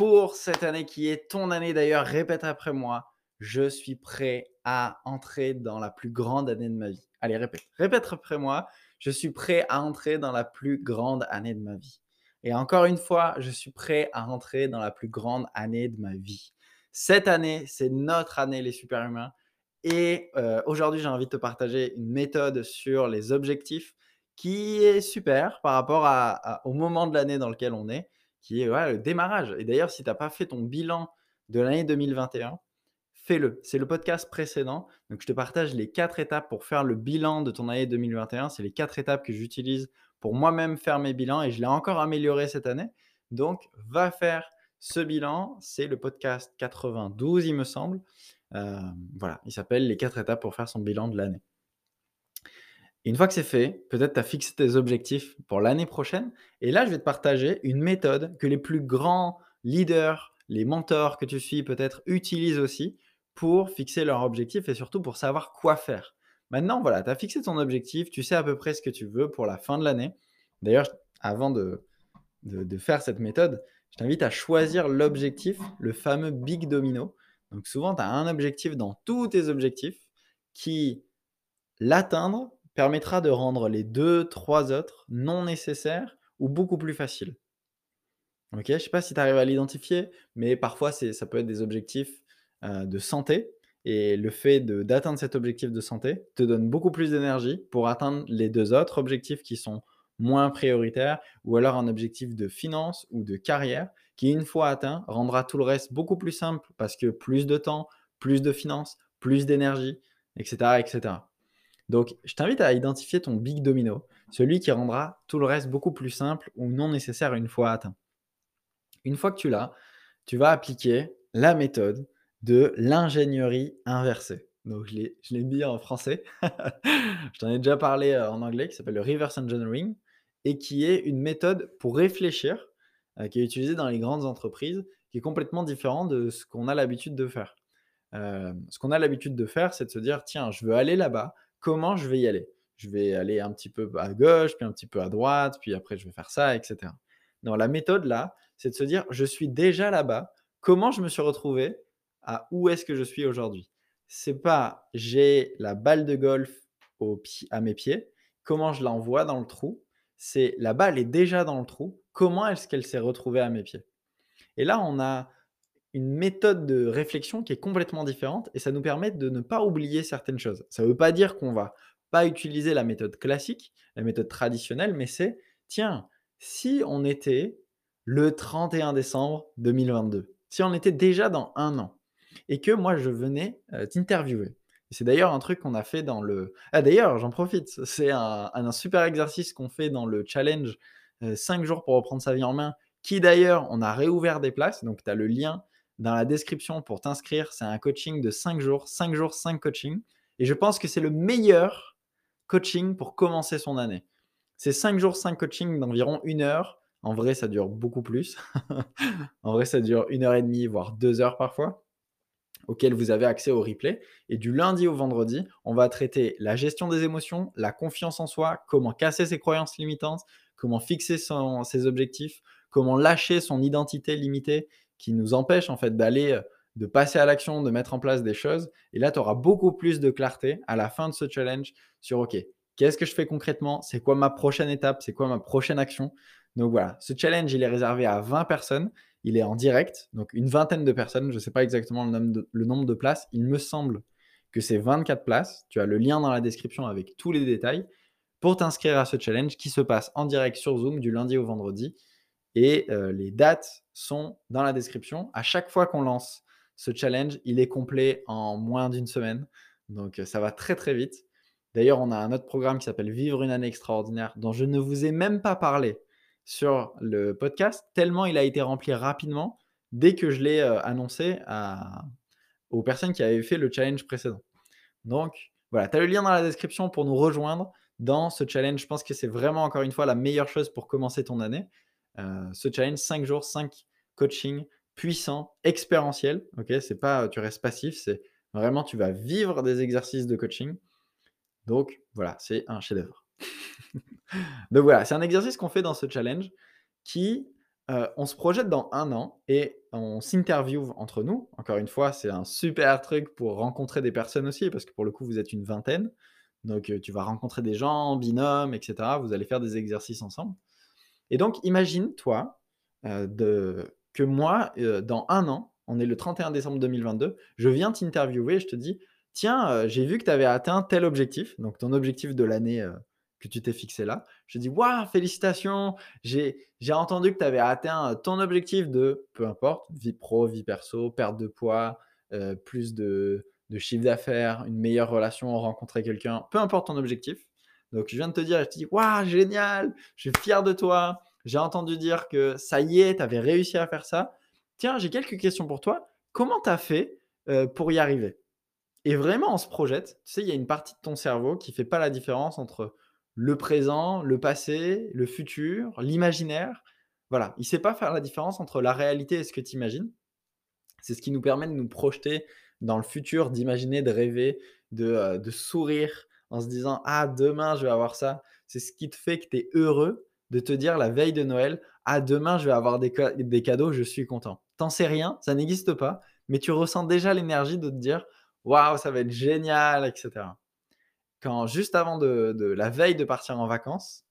pour cette année qui est ton année d'ailleurs, répète après moi, je suis prêt à entrer dans la plus grande année de ma vie. Allez, répète, répète après moi, je suis prêt à entrer dans la plus grande année de ma vie. Et encore une fois, je suis prêt à entrer dans la plus grande année de ma vie. Cette année, c'est notre année les super-humains. Et euh, aujourd'hui, j'ai envie de te partager une méthode sur les objectifs qui est super par rapport au moment de l'année dans lequel on est qui est le démarrage. Et d'ailleurs, si tu n'as pas fait ton bilan de l'année 2021, fais-le. C'est le podcast précédent. Donc, je te partage les quatre étapes pour faire le bilan de ton année 2021. C'est les quatre étapes que j'utilise pour moi-même faire mes bilans et je l'ai encore amélioré cette année. Donc, va faire ce bilan. C'est le podcast 92, il me semble. Euh, voilà, il s'appelle Les quatre étapes pour faire son bilan de l'année une fois que c'est fait, peut-être tu as fixé tes objectifs pour l'année prochaine. Et là, je vais te partager une méthode que les plus grands leaders, les mentors que tu suis peut-être utilisent aussi pour fixer leurs objectifs et surtout pour savoir quoi faire. Maintenant, voilà, tu as fixé ton objectif, tu sais à peu près ce que tu veux pour la fin de l'année. D'ailleurs, avant de, de, faire cette méthode, je t'invite à choisir l'objectif, le fameux big domino. Donc souvent, tu as un objectif dans tous tes objectifs qui l'atteindre permettra de rendre les deux, trois autres non nécessaires ou beaucoup plus faciles. Ok, je ne sais pas si tu arrives à l'identifier, mais parfois ça peut être des objectifs euh, de santé. Et le fait d'atteindre cet objectif de santé te donne beaucoup plus d'énergie pour atteindre les deux autres objectifs qui sont moins prioritaires, ou alors un objectif de finance ou de carrière qui, une fois atteint, rendra tout le reste beaucoup plus simple parce que plus de temps, plus de finances, plus d'énergie, etc., etc. Donc, je t'invite à identifier ton big domino, celui qui rendra tout le reste beaucoup plus simple ou non nécessaire une fois atteint. Une fois que tu l'as, tu vas appliquer la méthode de l'ingénierie inversée. Donc, je l'ai mis en français. je t'en ai déjà parlé euh, en anglais, qui s'appelle le reverse engineering, et qui est une méthode pour réfléchir, euh, qui est utilisée dans les grandes entreprises, qui est complètement différent de ce qu'on a l'habitude de faire. Euh, ce qu'on a l'habitude de faire, c'est de se dire, tiens, je veux aller là-bas, comment je vais y aller? Je vais aller un petit peu à gauche, puis un petit peu à droite, puis après je vais faire ça, etc. Non, la méthode là, c'est de se dire, je suis déjà là-bas, comment je me suis retrouvé à où est-ce que je suis aujourd'hui? C'est pas j'ai la balle de golf au à mes pieds, comment je l'envoie dans le trou, c'est la balle est déjà dans le trou, comment est-ce qu'elle s'est retrouvée à mes pieds? Et là, on a une méthode de réflexion qui est complètement différente et ça nous permet de ne pas oublier certaines choses. Ça ne veut pas dire qu'on va pas utiliser la méthode classique, la méthode traditionnelle, mais c'est, tiens, si on était le 31 décembre 2022, si on était déjà dans un an et que moi je venais euh, t'interviewer. C'est d'ailleurs un truc qu'on a fait dans le... Ah d'ailleurs, j'en profite, c'est un, super exercice qu'on fait dans le challenge 5 euh, jours pour reprendre sa vie en main, qui d'ailleurs, on a réouvert des places, donc tu as le lien dans la description pour t'inscrire. C'est un coaching de 5 jours, 5 jours, 5 coachings. Et je pense que c'est le meilleur coaching pour commencer son année. C'est 5 jours, 5 coachings d'environ une heure. En vrai, ça dure beaucoup plus. en vrai, ça dure une heure et demie, voire deux heures parfois, auquel vous avez accès au replay. Et du lundi au vendredi, on va traiter la gestion des émotions, la confiance en soi, comment casser ses croyances limitantes, comment fixer ses objectifs, comment lâcher son identité limitée qui nous empêche en fait d'aller, euh, de passer à l'action, de mettre en place des choses. Et là, tu auras beaucoup plus de clarté à la fin de ce challenge sur, OK, qu'est-ce que je fais concrètement? C'est quoi ma prochaine étape? C'est quoi ma prochaine action? Donc voilà, ce challenge, il est réservé à 20 personnes. Il est en direct, donc une vingtaine de personnes. Je ne sais pas exactement le nombre, de, le nombre de places. Il me semble que c'est 24 places. Tu as le lien dans la description avec tous les détails pour t'inscrire à ce challenge qui se passe en direct sur Zoom du lundi au vendredi. Et les dates sont dans la description. À chaque fois qu'on lance ce challenge, il est complet en moins d'une semaine. Donc ça va très très vite. D'ailleurs, on a un autre programme qui s'appelle Vivre une année extraordinaire, dont je ne vous ai même pas parlé sur le podcast, tellement il a été rempli rapidement dès que je l'ai annoncé à, aux personnes qui avaient fait le challenge précédent. Donc voilà, tu as le lien dans la description pour nous rejoindre dans ce challenge. Je pense que c'est vraiment encore une fois la meilleure chose pour commencer ton année. Ce challenge, 5 jours, 5 coachings puissants, expérientiels. Ok, c'est pas tu restes passif, c'est vraiment tu vas vivre des exercices de coaching. Donc voilà, c'est un chef-d'œuvre. Donc voilà, c'est un exercice qu'on fait dans ce challenge qui, euh, on se projette dans un an et on s'interviewe entre nous. Encore une fois, c'est un super truc pour rencontrer des personnes aussi, parce que pour le coup, vous êtes une vingtaine. Donc euh, tu vas rencontrer des gens, binômes, etc. Vous allez faire des exercices ensemble. Et donc, imagine, toi, euh, que moi, dans un an, on est le 31 décembre 2022, je viens t'interviewer et je te dis, tiens, j'ai vu que tu avais atteint tel objectif, donc ton objectif de l'année que tu t'es fixé là. Je dis, waouh, félicitations, j'ai entendu que tu avais atteint ton objectif de, peu importe, vie pro, vie perso, perte de poids, plus de, de chiffre d'affaires, une meilleure relation, rencontrer quelqu'un, peu importe ton objectif. Donc, je viens de te dire, je te dis, waouh, génial, je suis fier de toi. J'ai entendu dire que ça y est, tu avais réussi à faire ça. Tiens, j'ai quelques questions pour toi. Comment tu as fait pour y arriver? Et vraiment, on se projette. Tu sais, il y a une partie de ton cerveau qui fait pas la différence entre le présent, le passé, le futur, l'imaginaire. Voilà, il sait pas faire la différence entre la réalité et ce que tu imagines. C'est ce qui nous permet de nous projeter dans le futur, d'imaginer, de rêver, de, euh, de, sourire en se disant Ah, demain, je vais avoir ça. C'est ce qui te fait que tu es heureux de te dire la veille de Noël Ah, demain, je vais avoir des, cadeaux, je suis content. T'en sais rien, ça n'existe pas, mais tu ressens déjà l'énergie de te dire Waouh, ça va être génial, etc quand juste avant de, la veille de partir en vacances,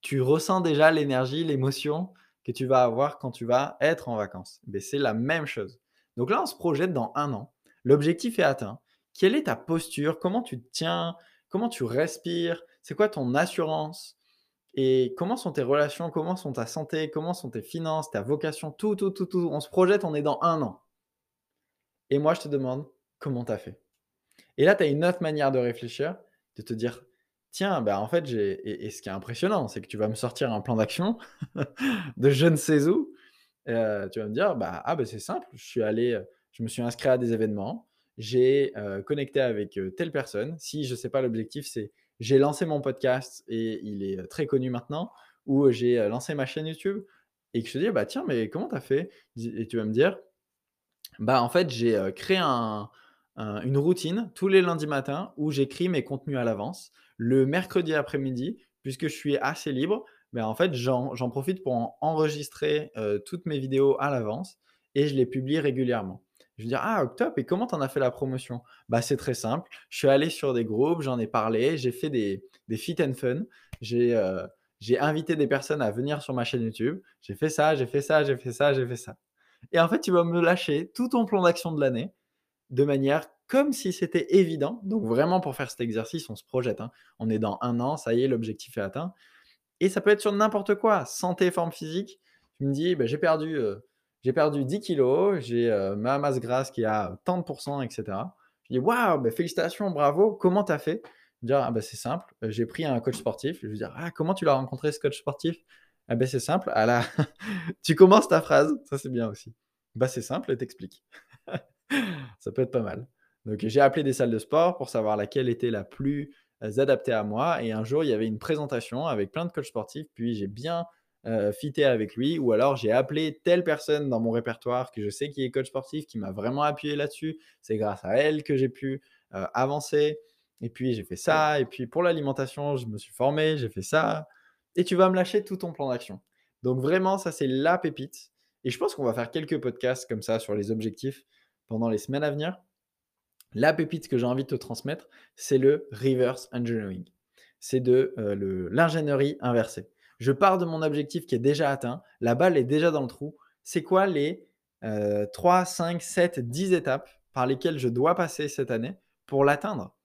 tu ressens déjà l'énergie, l'émotion que tu vas avoir quand tu vas être en vacances. Mais c'est la même chose. Donc là, on se projette dans un an. L'objectif est atteint. Quelle est ta posture? Comment tu te tiens? Comment tu respires C'est quoi ton assurance Et comment sont tes relations Comment sont ta santé Comment sont tes finances, ta vocation Tout, tout, tout, tout. On se projette, on est dans un an. Et moi, je te demande, comment tu as fait? Et là, tu as une autre manière de réfléchir, de te dire, tiens, bah, en fait. Et, ce qui est impressionnant, c'est que tu vas me sortir un plan d'action de je ne sais où. Euh, tu vas me dire, bah, ah, bah, c'est simple, je suis allé, je me suis inscrit à des événements, j'ai connecté avec telle personne. Si je ne sais pas, l'objectif, c'est j'ai lancé mon podcast et il est très connu maintenant, ou j'ai lancé ma chaîne YouTube et que je te dis, bah tiens, mais comment tu as fait Et tu vas me dire, bah en fait, j'ai créé un, une routine tous les lundis matins où j'écris mes contenus à l'avance. Le mercredi après-midi, puisque je suis assez libre, ben en fait, j'en profite pour enregistrer toutes mes vidéos à l'avance et je les publie régulièrement. Je vais dire, ah, top, et comment tu en as fait la promotion? Bah, C'est très simple. Je suis allé sur des groupes, j'en ai parlé, j'ai fait des, des fit and fun, euh, j'ai invité des personnes à venir sur ma chaîne YouTube, j'ai fait ça, j'ai fait ça, j'ai fait ça, j'ai fait ça. Et en fait, tu vas me lâcher tout ton plan d'action de l'année de manière comme si c'était évident. Donc vraiment pour faire cet exercice, on se projette. Hein. On est dans un an, ça y est, l'objectif est atteint. Et ça peut être sur n'importe quoi. Santé, forme physique. Tu me dis, bah, j'ai perdu, euh, j'ai perdu 10 kilos, j'ai euh, ma masse grasse qui est à tant de pourcents, etc. Je dis, waouh, félicitations, bravo, comment tu as fait Je dire, ah, bah, c'est simple, euh, j'ai pris un coach sportif. Je vais dire, ah, comment tu l'as rencontré ce coach sportif? Ah, bah, C'est simple, tu commences ta phrase, ça c'est bien aussi. Bah, c'est simple, t'explique ça peut être pas mal. Donc j'ai appelé des salles de sport pour savoir laquelle était la plus euh, adaptée à moi. Et un jour, il y avait une présentation avec plein de coachs sportifs. Puis j'ai bien euh, fité avec lui. Ou alors j'ai appelé telle personne dans mon répertoire que je sais qui est coach sportif, qui m'a vraiment appuyé là-dessus. C'est grâce à elle que j'ai pu euh, avancer. Et puis j'ai fait ça. Et puis pour l'alimentation, je me suis formé, j'ai fait ça. Et tu vas me lâcher tout ton plan d'action. Donc vraiment, ça c'est la pépite. Et je pense qu'on va faire quelques podcasts comme ça sur les objectifs pendant les semaines à venir. La pépite que j'ai envie de te transmettre, c'est le reverse engineering. C'est de euh, l'ingénierie inversée. Je pars de mon objectif qui est déjà atteint, la balle est déjà dans le trou. C'est quoi les 3, 5, 7, 10 étapes par lesquelles je dois passer cette année pour l'atteindre?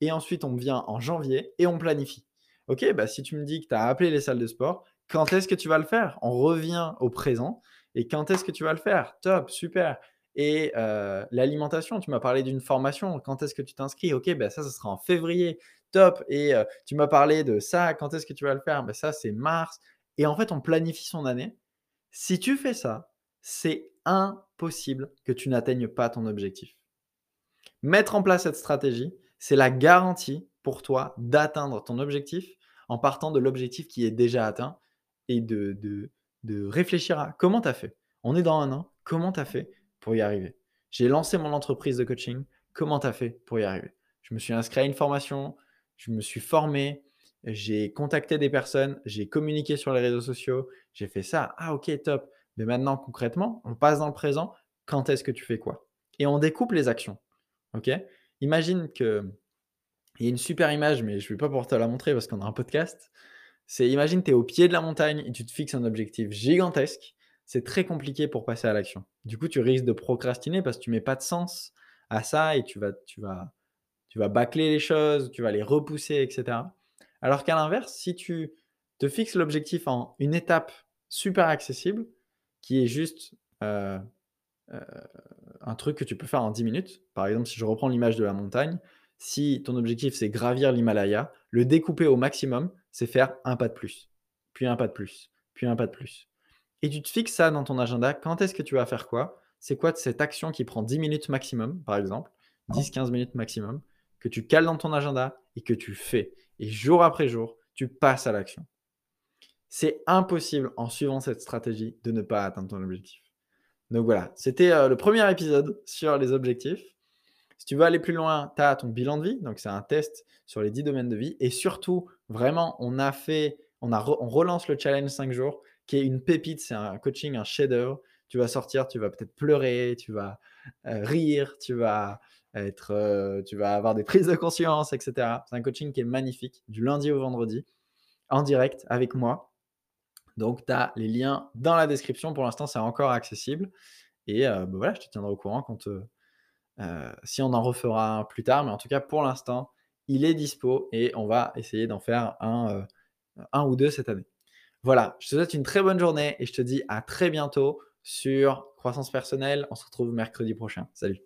Et ensuite, on vient en janvier et on planifie. Ok, bah si tu me dis que tu as appelé les salles de sport, quand est-ce que tu vas le faire? On revient au présent. Et quand est-ce que tu vas le faire? Top, super. Et l'alimentation, tu m'as parlé d'une formation. Quand est-ce que tu t'inscris? Ok, ben ça, ça sera en février. Top. Et tu m'as parlé de ça. Quand est-ce que tu vas le faire? Ben Ça, c'est mars. Et en fait, on planifie son année. Si tu fais ça, c'est impossible que tu n'atteignes pas ton objectif. Mettre en place cette stratégie, c'est la garantie pour toi d'atteindre ton objectif en partant de l'objectif qui est déjà atteint et de, de, de réfléchir à comment tu as fait? On est dans un an, comment tu as fait pour y arriver? J'ai lancé mon entreprise de coaching, comment tu as fait pour y arriver? Je me suis inscrit à une formation, je me suis formé, j'ai contacté des personnes, j'ai communiqué sur les réseaux sociaux, j'ai fait ça. Ah ok, top. Mais maintenant, concrètement, on passe dans le présent. Quand est-ce que tu fais quoi? Et on découpe les actions. Ok? Imagine que il y a une super image, mais je ne vais pas pouvoir te la montrer parce qu'on a un podcast. C'est imagine, tu es au pied de la montagne et tu te fixes un objectif gigantesque. C'est très compliqué pour passer à l'action. Du coup, tu risques de procrastiner parce que tu mets pas de sens à ça et tu vas, tu vas, tu vas bâcler les choses, tu vas les repousser, etc. Alors qu'à l'inverse, si tu te fixes l'objectif en une étape super accessible, qui est juste euh, euh, un truc que tu peux faire en 10 minutes, par exemple, si je reprends l'image de la montagne, si ton objectif c'est gravir l'Himalaya, le découper au maximum, c'est faire un pas de plus, puis un pas de plus, puis un pas de plus. Et tu te fixes ça dans ton agenda, quand est-ce que tu vas faire quoi? C'est quoi cette action qui prend 10 minutes maximum, par exemple, 10-15 minutes maximum, que tu cales dans ton agenda et que tu fais. Et jour après jour, tu passes à l'action. C'est impossible en suivant cette stratégie de ne pas atteindre ton objectif. Donc voilà, c'était euh, le premier épisode sur les objectifs. Si tu veux aller plus loin, tu as ton bilan de vie. Donc, c'est un test sur les 10 domaines de vie. Et surtout, vraiment, on a fait, on, a on relance le challenge 5 jours, qui est une pépite. C'est un coaching, un shader. Tu vas sortir, tu vas peut-être pleurer, tu vas euh, rire, tu vas être, euh, tu vas avoir des prises de conscience, etc. C'est un coaching qui est magnifique, du lundi au vendredi, en direct avec moi. Donc, tu as les liens dans la description. Pour l'instant, c'est encore accessible. Et euh, bah voilà, je te tiendrai au courant quand, euh, si on en refera plus tard, mais en tout cas pour l'instant, il est dispo et on va essayer d'en faire un, un ou deux cette année. Voilà, je te souhaite une très bonne journée et je te dis à très bientôt sur croissance personnelle. On se retrouve mercredi prochain. Salut